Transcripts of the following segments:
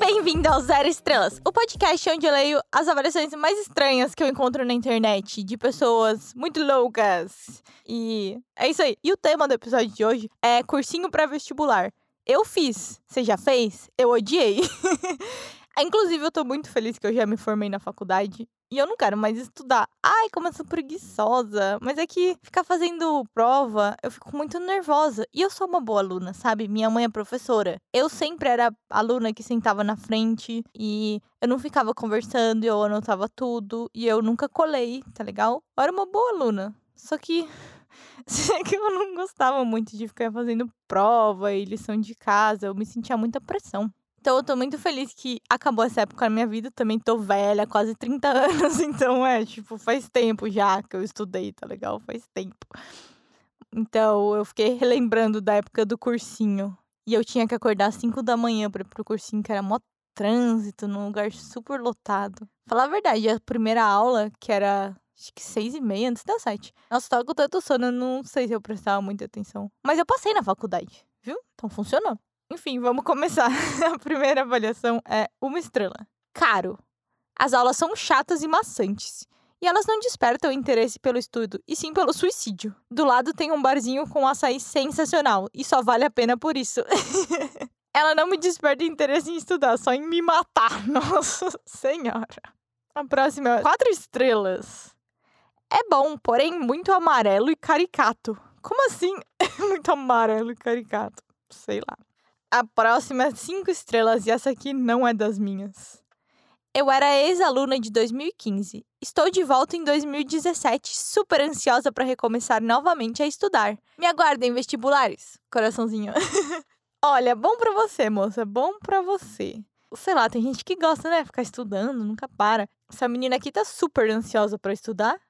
Bem-vindo ao Zero Estrelas, o podcast onde eu leio as avaliações mais estranhas que eu encontro na internet de pessoas muito loucas. E é isso aí. E o tema do episódio de hoje é cursinho pré-vestibular. Eu fiz. Você já fez? Eu odiei. Inclusive, eu tô muito feliz que eu já me formei na faculdade e eu não quero mais estudar. Ai, como eu sou preguiçosa. Mas é que ficar fazendo prova, eu fico muito nervosa. E eu sou uma boa aluna, sabe? Minha mãe é professora. Eu sempre era aluna que sentava na frente e eu não ficava conversando, eu anotava tudo e eu nunca colei, tá legal? Eu era uma boa aluna. Só que que eu não gostava muito de ficar fazendo prova e lição de casa, eu me sentia muita pressão. Então eu tô muito feliz que acabou essa época na minha vida. Também tô velha, quase 30 anos. Então é, tipo, faz tempo já que eu estudei, tá legal? Faz tempo. Então eu fiquei relembrando da época do cursinho. E eu tinha que acordar às 5 da manhã pra ir pro cursinho, que era mó trânsito, num lugar super lotado. Falar a verdade, a primeira aula, que era acho que seis e meia antes da sete. Nossa, tava com tanto sono, eu não sei se eu prestava muita atenção. Mas eu passei na faculdade, viu? Então funcionou. Enfim, vamos começar. A primeira avaliação é uma estrela. Caro. As aulas são chatas e maçantes. E elas não despertam interesse pelo estudo, e sim pelo suicídio. Do lado tem um barzinho com açaí sensacional, e só vale a pena por isso. Ela não me desperta interesse em estudar, só em me matar. Nossa Senhora. A próxima é quatro estrelas. É bom, porém muito amarelo e caricato. Como assim? muito amarelo e caricato? Sei lá. A próxima é cinco estrelas e essa aqui não é das minhas. Eu era ex-aluna de 2015. Estou de volta em 2017, super ansiosa para recomeçar novamente a estudar. Me aguardem vestibulares. Coraçãozinho. Olha, bom para você, moça, bom para você. Sei lá, tem gente que gosta, né, ficar estudando, nunca para. Essa menina aqui tá super ansiosa para estudar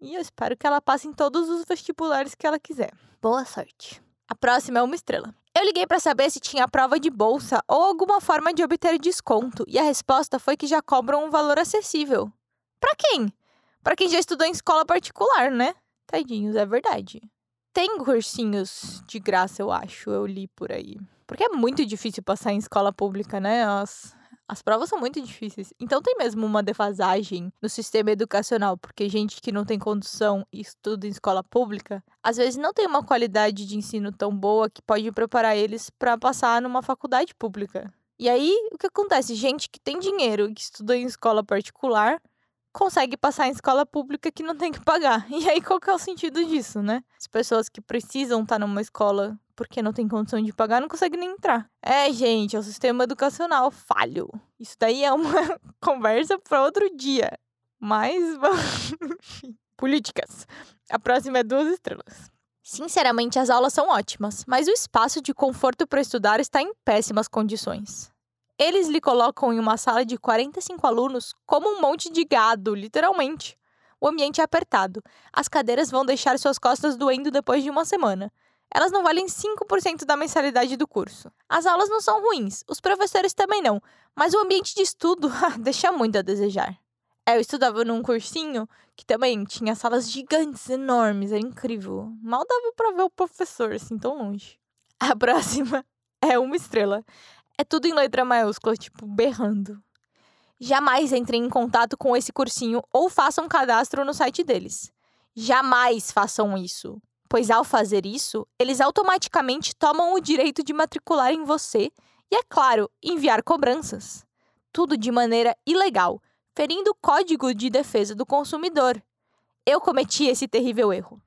e eu espero que ela passe em todos os vestibulares que ela quiser. Boa sorte. A próxima é uma estrela. Eu liguei para saber se tinha prova de bolsa ou alguma forma de obter desconto, e a resposta foi que já cobram um valor acessível. Para quem? Para quem já estudou em escola particular, né? Tadinhos, é verdade. Tem cursinhos de graça, eu acho, eu li por aí. Porque é muito difícil passar em escola pública, né? As provas são muito difíceis. Então tem mesmo uma defasagem no sistema educacional, porque gente que não tem condução e estuda em escola pública, às vezes não tem uma qualidade de ensino tão boa que pode preparar eles para passar numa faculdade pública. E aí, o que acontece? Gente que tem dinheiro e que estuda em escola particular consegue passar em escola pública que não tem que pagar. E aí, qual que é o sentido disso, né? As pessoas que precisam estar numa escola porque não tem condição de pagar, não consegue nem entrar. É, gente, é o sistema educacional falho. Isso daí é uma conversa para outro dia. Mas. Políticas. A próxima é duas estrelas. Sinceramente, as aulas são ótimas, mas o espaço de conforto para estudar está em péssimas condições. Eles lhe colocam em uma sala de 45 alunos como um monte de gado, literalmente. O ambiente é apertado. As cadeiras vão deixar suas costas doendo depois de uma semana elas não valem 5% da mensalidade do curso. As aulas não são ruins, os professores também não, mas o ambiente de estudo deixa muito a desejar. Eu estudava num cursinho que também tinha salas gigantes, enormes, era incrível. Mal dava para ver o professor assim tão longe. A próxima é uma estrela. É tudo em letra maiúscula, tipo berrando. Jamais entrem em contato com esse cursinho ou façam cadastro no site deles. Jamais façam isso pois ao fazer isso, eles automaticamente tomam o direito de matricular em você e, é claro, enviar cobranças. Tudo de maneira ilegal, ferindo o Código de Defesa do Consumidor. Eu cometi esse terrível erro.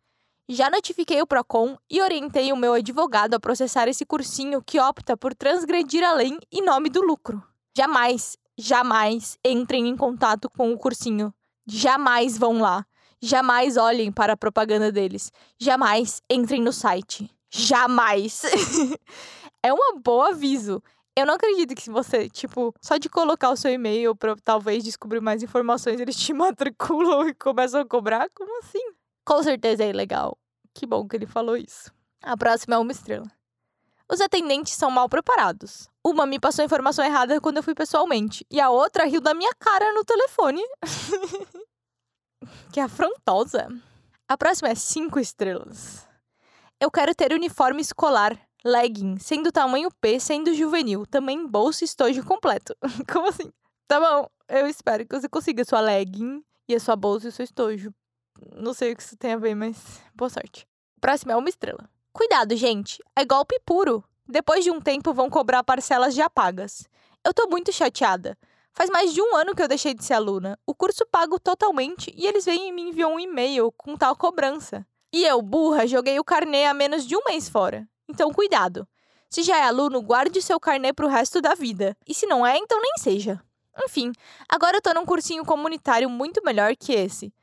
Já notifiquei o Procon e orientei o meu advogado a processar esse cursinho que opta por transgredir a lei em nome do lucro. Jamais, jamais entrem em contato com o cursinho. Jamais vão lá. Jamais olhem para a propaganda deles. Jamais entrem no site. Jamais. é um bom aviso. Eu não acredito que se você, tipo, só de colocar o seu e-mail para talvez descobrir mais informações, eles te matriculam e começam a cobrar? Como assim? Com certeza é ilegal. Que bom que ele falou isso. A próxima é uma estrela. Os atendentes são mal preparados. Uma me passou a informação errada quando eu fui pessoalmente, e a outra riu da minha cara no telefone. Que afrontosa. A próxima é cinco estrelas. Eu quero ter uniforme escolar, legging, sendo tamanho P, sendo juvenil, também bolsa e estojo completo. Como assim? Tá bom, eu espero que você consiga sua legging e a sua bolsa e o seu estojo. Não sei o que isso tem a ver, mas boa sorte. Próxima é uma estrela. Cuidado, gente, é golpe puro. Depois de um tempo vão cobrar parcelas já pagas. Eu tô muito chateada. Faz mais de um ano que eu deixei de ser aluna. O curso pago totalmente e eles vêm e me enviam um e-mail com tal cobrança. E eu, burra, joguei o carnê há menos de um mês fora. Então, cuidado. Se já é aluno, guarde seu carnê pro resto da vida. E se não é, então nem seja. Enfim, agora eu tô num cursinho comunitário muito melhor que esse.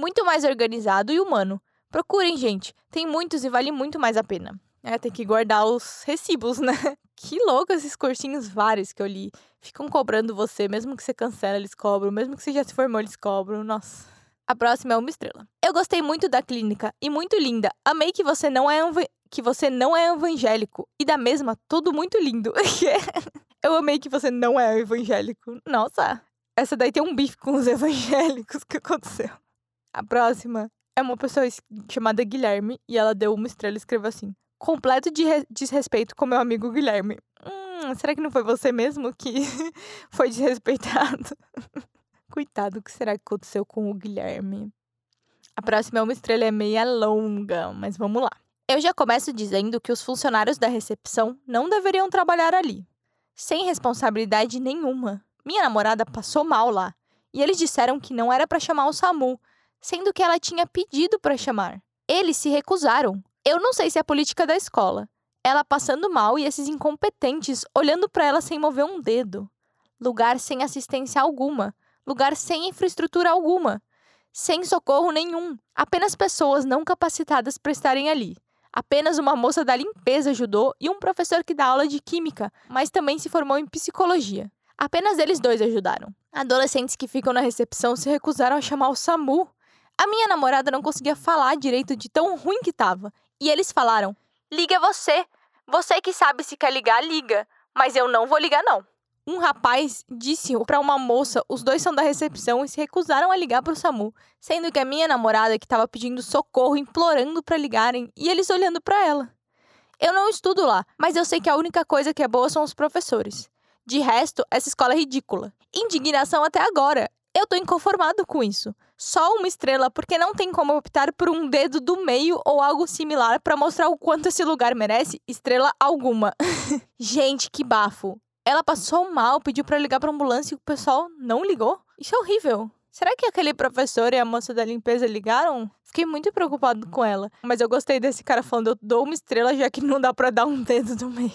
Muito mais organizado e humano. Procurem, gente. Tem muitos e vale muito mais a pena. É, tem que guardar os recibos, né? Que louco esses cursinhos vários que eu li. Ficam cobrando você, mesmo que você cancela, eles cobram. Mesmo que você já se formou, eles cobram. Nossa. A próxima é uma estrela. Eu gostei muito da clínica e muito linda. Amei que você não é que você não é evangélico. E da mesma, tudo muito lindo. eu amei que você não é evangélico. Nossa, essa daí tem um bife com os evangélicos que aconteceu. A próxima é uma pessoa chamada Guilherme e ela deu uma estrela e escreveu assim: completo de desrespeito com meu amigo Guilherme. Hum, será que não foi você mesmo que foi desrespeitado? Coitado, o que será que aconteceu com o Guilherme? A próxima é uma estrela é meia longa, mas vamos lá. Eu já começo dizendo que os funcionários da recepção não deveriam trabalhar ali. Sem responsabilidade nenhuma. Minha namorada passou mal lá. E eles disseram que não era para chamar o SAMU, sendo que ela tinha pedido para chamar. Eles se recusaram. Eu não sei se é a política da escola. Ela passando mal e esses incompetentes olhando para ela sem mover um dedo. Lugar sem assistência alguma. Lugar sem infraestrutura alguma. Sem socorro nenhum. Apenas pessoas não capacitadas para estarem ali. Apenas uma moça da limpeza ajudou e um professor que dá aula de química, mas também se formou em psicologia. Apenas eles dois ajudaram. Adolescentes que ficam na recepção se recusaram a chamar o SAMU. A minha namorada não conseguia falar direito de tão ruim que estava e eles falaram: Liga você. Você que sabe se quer ligar, liga. Mas eu não vou ligar, não. Um rapaz disse para uma moça, os dois são da recepção e se recusaram a ligar para o SAMU, sendo que a minha namorada que estava pedindo socorro, implorando para ligarem, e eles olhando para ela. Eu não estudo lá, mas eu sei que a única coisa que é boa são os professores. De resto, essa escola é ridícula. Indignação até agora. Eu tô inconformado com isso. Só uma estrela, porque não tem como optar por um dedo do meio ou algo similar para mostrar o quanto esse lugar merece estrela alguma. Gente, que bafo. Ela passou mal, pediu para ligar pra ambulância e o pessoal não ligou? Isso é horrível. Será que aquele professor e a moça da limpeza ligaram? Fiquei muito preocupado com ela. Mas eu gostei desse cara falando, eu dou uma estrela já que não dá para dar um dedo do meio.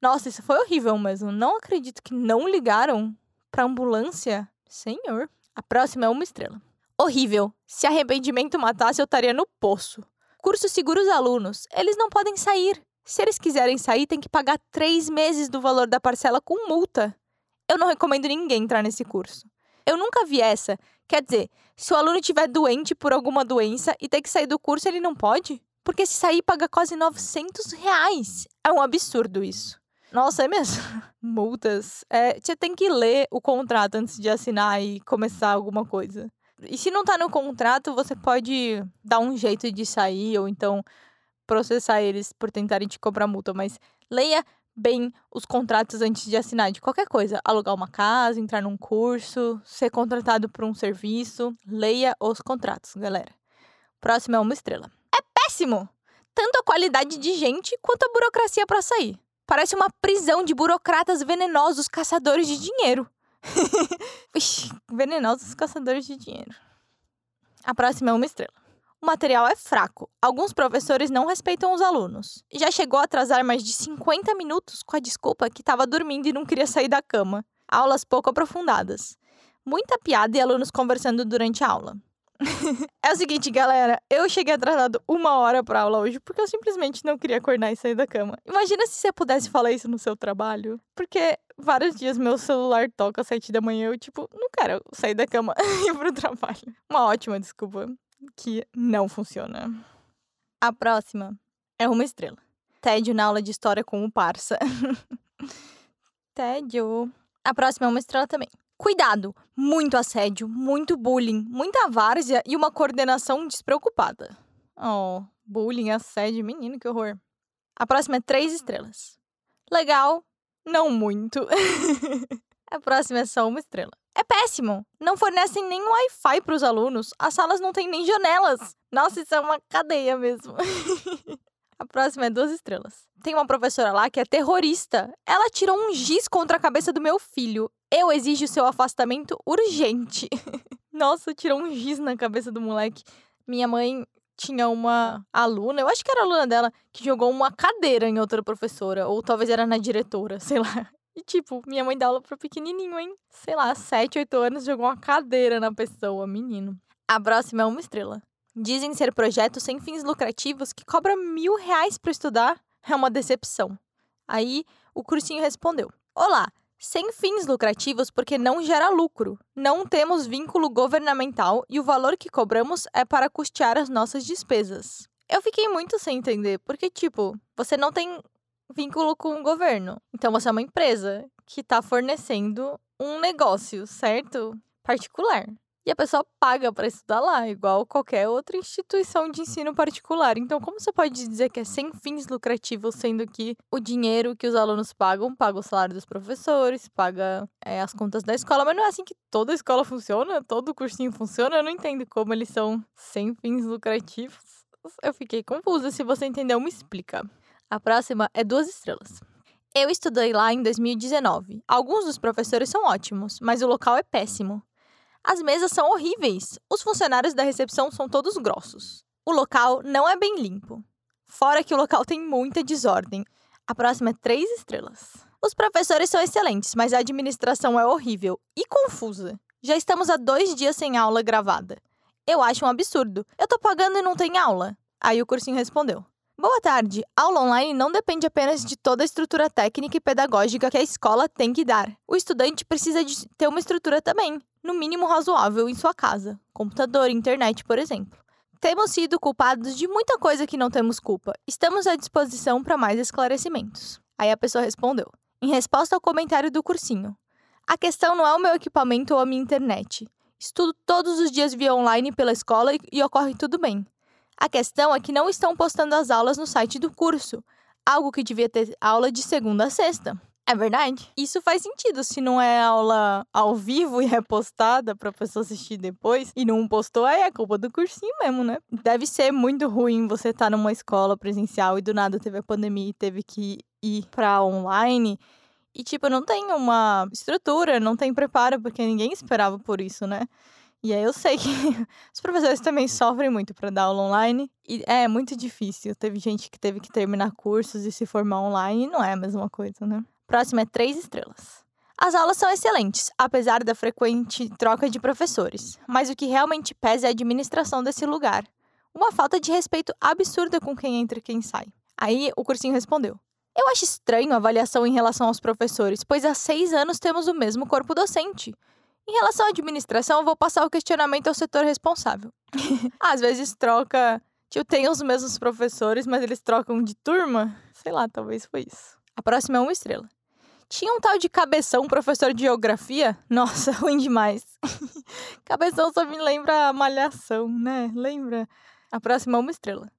Nossa, isso foi horrível mesmo. Não acredito que não ligaram pra ambulância. Senhor. A próxima é uma estrela. Horrível. Se arrependimento matasse, eu estaria no poço. Curso segura os alunos. Eles não podem sair. Se eles quiserem sair, tem que pagar três meses do valor da parcela com multa. Eu não recomendo ninguém entrar nesse curso. Eu nunca vi essa. Quer dizer, se o aluno estiver doente por alguma doença e ter que sair do curso, ele não pode? Porque se sair, paga quase 900 reais. É um absurdo isso. Nossa, é mesmo? Multas. É, você tem que ler o contrato antes de assinar e começar alguma coisa. E se não tá no contrato, você pode dar um jeito de sair ou então processar eles por tentarem te cobrar multa. Mas leia bem os contratos antes de assinar de qualquer coisa. Alugar uma casa, entrar num curso, ser contratado por um serviço. Leia os contratos, galera. Próximo é uma estrela. É péssimo! Tanto a qualidade de gente quanto a burocracia para sair. Parece uma prisão de burocratas venenosos caçadores de dinheiro. Ixi, venenosos caçadores de dinheiro. A próxima é uma estrela. O material é fraco. Alguns professores não respeitam os alunos. Já chegou a atrasar mais de 50 minutos com a desculpa que estava dormindo e não queria sair da cama. Aulas pouco aprofundadas. Muita piada e alunos conversando durante a aula. é o seguinte, galera. Eu cheguei atrasado uma hora pra aula hoje porque eu simplesmente não queria acordar e sair da cama. Imagina se você pudesse falar isso no seu trabalho. Porque vários dias meu celular toca às sete da manhã. Eu, tipo, não quero sair da cama e ir pro trabalho. Uma ótima desculpa que não funciona. A próxima é uma estrela. Tédio na aula de história com o parça. Tédio. A próxima é uma estrela também. Cuidado, muito assédio, muito bullying, muita várzea e uma coordenação despreocupada. Oh, bullying, assédio, menino, que horror. A próxima é três estrelas. Legal, não muito. A próxima é só uma estrela. É péssimo! Não fornecem nem Wi-Fi para os alunos. As salas não têm nem janelas. Nossa, isso é uma cadeia mesmo. a próxima é duas estrelas. Tem uma professora lá que é terrorista. Ela tirou um giz contra a cabeça do meu filho. Eu exijo seu afastamento urgente. Nossa, tirou um giz na cabeça do moleque. Minha mãe tinha uma aluna, eu acho que era aluna dela, que jogou uma cadeira em outra professora. Ou talvez era na diretora, sei lá. E, tipo, minha mãe dá aula pro pequenininho, hein? Sei lá, 7, 8 anos, jogou uma cadeira na pessoa, menino. A próxima é uma estrela. Dizem ser projetos sem fins lucrativos que cobram mil reais para estudar. É uma decepção. Aí, o cursinho respondeu. Olá, sem fins lucrativos porque não gera lucro. Não temos vínculo governamental e o valor que cobramos é para custear as nossas despesas. Eu fiquei muito sem entender, porque, tipo, você não tem vínculo com o governo. Então você é uma empresa que está fornecendo um negócio, certo? Particular. E a pessoa paga para estudar lá, igual qualquer outra instituição de ensino particular. Então, como você pode dizer que é sem fins lucrativos, sendo que o dinheiro que os alunos pagam, paga o salário dos professores, paga é, as contas da escola, mas não é assim que toda escola funciona, todo cursinho funciona. Eu não entendo como eles são sem fins lucrativos. Eu fiquei confusa. Se você entendeu, me explica. A próxima é duas estrelas. Eu estudei lá em 2019. Alguns dos professores são ótimos, mas o local é péssimo. As mesas são horríveis. Os funcionários da recepção são todos grossos. O local não é bem limpo. Fora que o local tem muita desordem. A próxima é três estrelas. Os professores são excelentes, mas a administração é horrível e confusa. Já estamos há dois dias sem aula gravada. Eu acho um absurdo. Eu tô pagando e não tem aula. Aí o cursinho respondeu: Boa tarde. Aula online não depende apenas de toda a estrutura técnica e pedagógica que a escola tem que dar. O estudante precisa de ter uma estrutura também, no mínimo razoável, em sua casa. Computador, internet, por exemplo. Temos sido culpados de muita coisa que não temos culpa. Estamos à disposição para mais esclarecimentos. Aí a pessoa respondeu, em resposta ao comentário do cursinho: A questão não é o meu equipamento ou a minha internet. Estudo todos os dias via online pela escola e ocorre tudo bem. A questão é que não estão postando as aulas no site do curso, algo que devia ter aula de segunda a sexta. É verdade. Isso faz sentido. Se não é aula ao vivo e é postada pra pessoa assistir depois e não postou, aí é culpa do cursinho mesmo, né? Deve ser muito ruim você estar tá numa escola presencial e do nada teve a pandemia e teve que ir pra online. E, tipo, não tem uma estrutura, não tem preparo, porque ninguém esperava por isso, né? E aí eu sei que os professores também sofrem muito para dar aula online e é muito difícil. Teve gente que teve que terminar cursos e se formar online e não é a mesma coisa, né? Próximo é três estrelas. As aulas são excelentes, apesar da frequente troca de professores, mas o que realmente pesa é a administração desse lugar. Uma falta de respeito absurda com quem entra e quem sai. Aí o cursinho respondeu: Eu acho estranho a avaliação em relação aos professores, pois há seis anos temos o mesmo corpo docente. Em relação à administração, eu vou passar o questionamento ao setor responsável. Às vezes troca. Tipo, tem os mesmos professores, mas eles trocam de turma. Sei lá, talvez foi isso. A próxima é uma estrela. Tinha um tal de Cabeção, professor de geografia. Nossa, ruim demais. Cabeção só me lembra a malhação, né? Lembra? A próxima é uma estrela.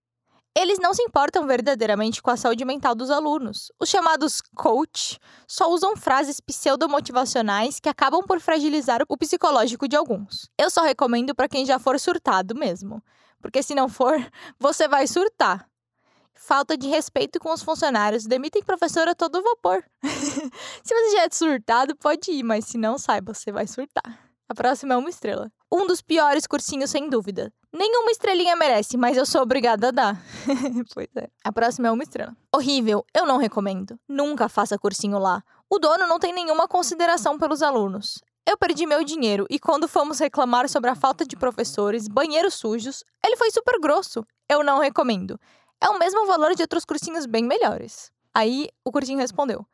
Eles não se importam verdadeiramente com a saúde mental dos alunos. Os chamados coach só usam frases pseudomotivacionais que acabam por fragilizar o psicológico de alguns. Eu só recomendo para quem já for surtado mesmo, porque se não for, você vai surtar. Falta de respeito com os funcionários, demitem professor a todo vapor. se você já é surtado, pode ir, mas se não, saiba, você vai surtar. A próxima é uma estrela. Um dos piores cursinhos, sem dúvida. Nenhuma estrelinha merece, mas eu sou obrigada a dar. pois é. A próxima é uma estrela. Horrível, eu não recomendo. Nunca faça cursinho lá. O dono não tem nenhuma consideração pelos alunos. Eu perdi meu dinheiro e quando fomos reclamar sobre a falta de professores, banheiros sujos, ele foi super grosso. Eu não recomendo. É o mesmo valor de outros cursinhos bem melhores. Aí o cursinho respondeu: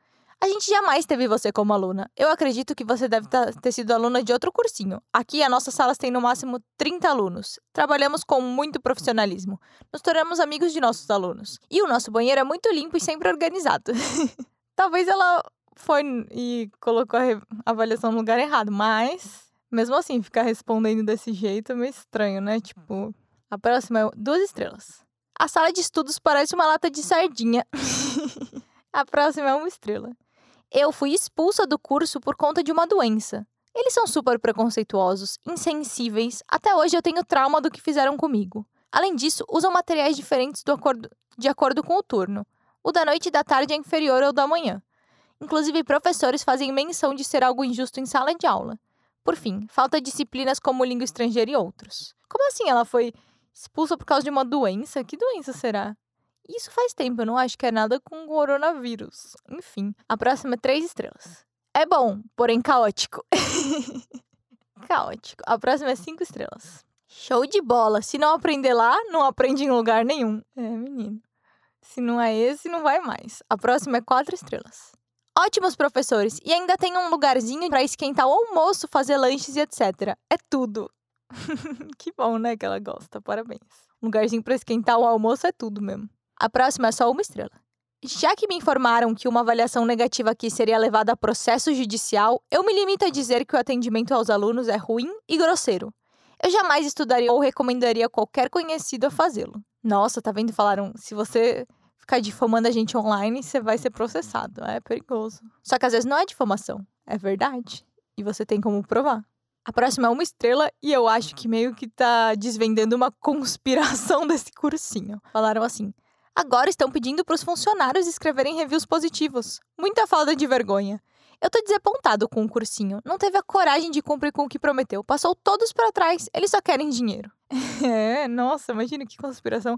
a gente jamais teve você como aluna. Eu acredito que você deve ter sido aluna de outro cursinho. Aqui, as nossas salas têm no máximo 30 alunos. Trabalhamos com muito profissionalismo. Nos tornamos amigos de nossos alunos. E o nosso banheiro é muito limpo e sempre organizado. Talvez ela foi e colocou a avaliação no lugar errado, mas mesmo assim, ficar respondendo desse jeito é meio estranho, né? Tipo, a próxima é duas estrelas. A sala de estudos parece uma lata de sardinha. a próxima é uma estrela. Eu fui expulsa do curso por conta de uma doença. Eles são super preconceituosos, insensíveis. Até hoje eu tenho trauma do que fizeram comigo. Além disso, usam materiais diferentes acordo, de acordo com o turno. O da noite e da tarde é inferior ao da manhã. Inclusive, professores fazem menção de ser algo injusto em sala de aula. Por fim, falta disciplinas como língua estrangeira e outros. Como assim ela foi expulsa por causa de uma doença? Que doença será? Isso faz tempo, eu não acho que é nada com coronavírus. Enfim, a próxima é três estrelas. É bom, porém caótico. caótico. A próxima é cinco estrelas. Show de bola. Se não aprender lá, não aprende em lugar nenhum. É, menino. Se não é esse, não vai mais. A próxima é quatro estrelas. Ótimos professores. E ainda tem um lugarzinho para esquentar o almoço, fazer lanches e etc. É tudo. que bom, né, que ela gosta. Parabéns. Um lugarzinho para esquentar o almoço é tudo mesmo. A próxima é só uma estrela. Já que me informaram que uma avaliação negativa aqui seria levada a processo judicial, eu me limito a dizer que o atendimento aos alunos é ruim e grosseiro. Eu jamais estudaria ou recomendaria qualquer conhecido a fazê-lo. Nossa, tá vendo? Falaram, se você ficar difamando a gente online, você vai ser processado. É perigoso. Só que às vezes não é difamação, é verdade. E você tem como provar. A próxima é uma estrela e eu acho que meio que tá desvendando uma conspiração desse cursinho. Falaram assim: agora estão pedindo para os funcionários escreverem reviews positivos. Muita falta de vergonha. Eu tô desapontado com o cursinho. Não teve a coragem de cumprir com o que prometeu. Passou todos para trás. Eles só querem dinheiro. é, nossa, imagina que conspiração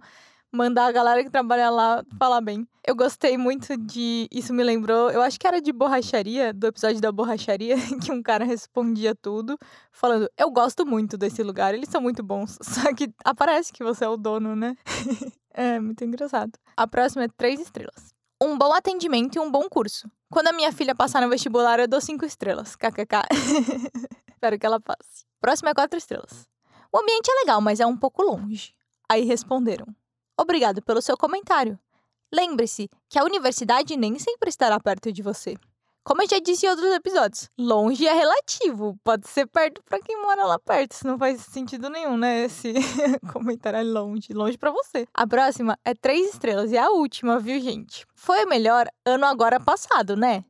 mandar a galera que trabalha lá falar bem. Eu gostei muito de. Isso me lembrou. Eu acho que era de borracharia, do episódio da borracharia, que um cara respondia tudo, falando: Eu gosto muito desse lugar, eles são muito bons. Só que aparece que você é o dono, né? é muito engraçado. A próxima é três estrelas. Um bom atendimento e um bom curso. Quando a minha filha passar no vestibular, eu dou cinco estrelas. KKK. Espero que ela passe. Próxima é quatro estrelas. O ambiente é legal, mas é um pouco longe. Aí responderam: Obrigado pelo seu comentário. Lembre-se que a universidade nem sempre estará perto de você. Como eu já disse em outros episódios, longe é relativo. Pode ser perto para quem mora lá perto. Isso não faz sentido nenhum, né? Esse comentário é longe. Longe para você. A próxima é três estrelas e é a última, viu, gente? Foi o melhor ano agora passado, né?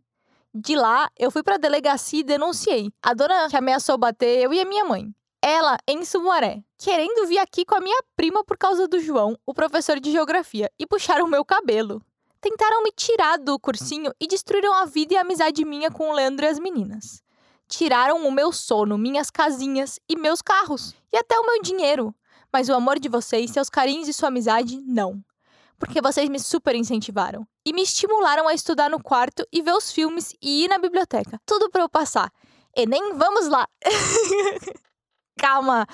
De lá, eu fui pra delegacia e denunciei. A dona que ameaçou bater eu e a minha mãe. Ela em Sumaré, querendo vir aqui com a minha prima por causa do João, o professor de geografia, e puxaram o meu cabelo. Tentaram me tirar do cursinho e destruíram a vida e a amizade minha com o Leandro e as meninas. Tiraram o meu sono, minhas casinhas e meus carros, e até o meu dinheiro. Mas o amor de vocês, seus carinhos e sua amizade, não. Porque vocês me super incentivaram e me estimularam a estudar no quarto e ver os filmes e ir na biblioteca. Tudo para eu passar. Enem, vamos lá! calma.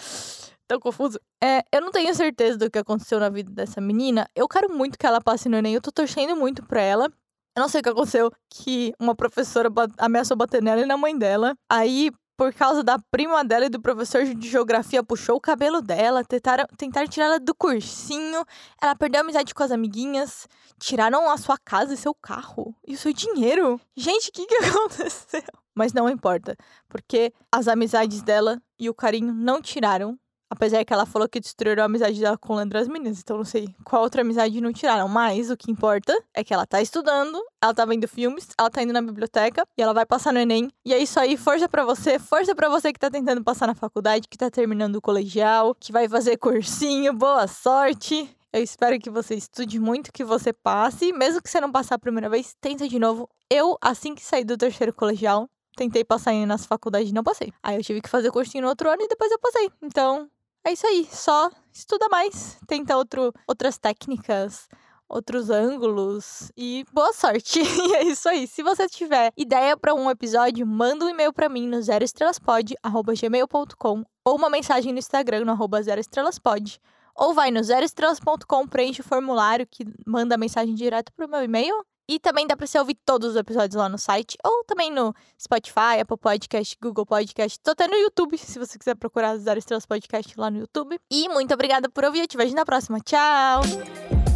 Tão confuso. É, eu não tenho certeza do que aconteceu na vida dessa menina. Eu quero muito que ela passe no Enem. Eu tô torcendo muito pra ela. Eu não sei o que aconteceu, que uma professora ameaçou bater nela e na mãe dela. Aí, por causa da prima dela e do professor de geografia, puxou o cabelo dela, tentaram, tentaram tirar ela do cursinho. Ela perdeu a amizade com as amiguinhas, tiraram a sua casa e seu carro e o seu dinheiro. Gente, o que, que aconteceu? Mas não importa, porque as amizades dela e o carinho não tiraram. Apesar que ela falou que destruíram a amizade dela com o Leandro as meninas, então não sei qual outra amizade não tiraram. Mas o que importa é que ela tá estudando, ela tá vendo filmes, ela tá indo na biblioteca e ela vai passar no Enem. E é isso aí, força para você, força para você que tá tentando passar na faculdade, que tá terminando o colegial, que vai fazer cursinho, boa sorte. Eu espero que você estude muito, que você passe. Mesmo que você não passar a primeira vez, tenta de novo. Eu, assim que saí do terceiro colegial, tentei passar nas faculdades e não passei. Aí eu tive que fazer cursinho no outro ano e depois eu passei. Então, é isso aí. Só estuda mais, tenta outro, outras técnicas, outros ângulos e boa sorte. e é isso aí. Se você tiver ideia para um episódio, manda um e-mail para mim no zeroestrelaspod@gmail.com ou uma mensagem no Instagram no arroba zeroestrelaspod. Ou vai no zeroestrelas.com, preenche o formulário que manda a mensagem direto pro meu e-mail e também dá pra você ouvir todos os episódios lá no site, ou também no Spotify, Apple Podcast, Google Podcast, tô até no YouTube, se você quiser procurar Zero Estrelas Podcast lá no YouTube. E muito obrigada por ouvir, eu te vejo na próxima. Tchau!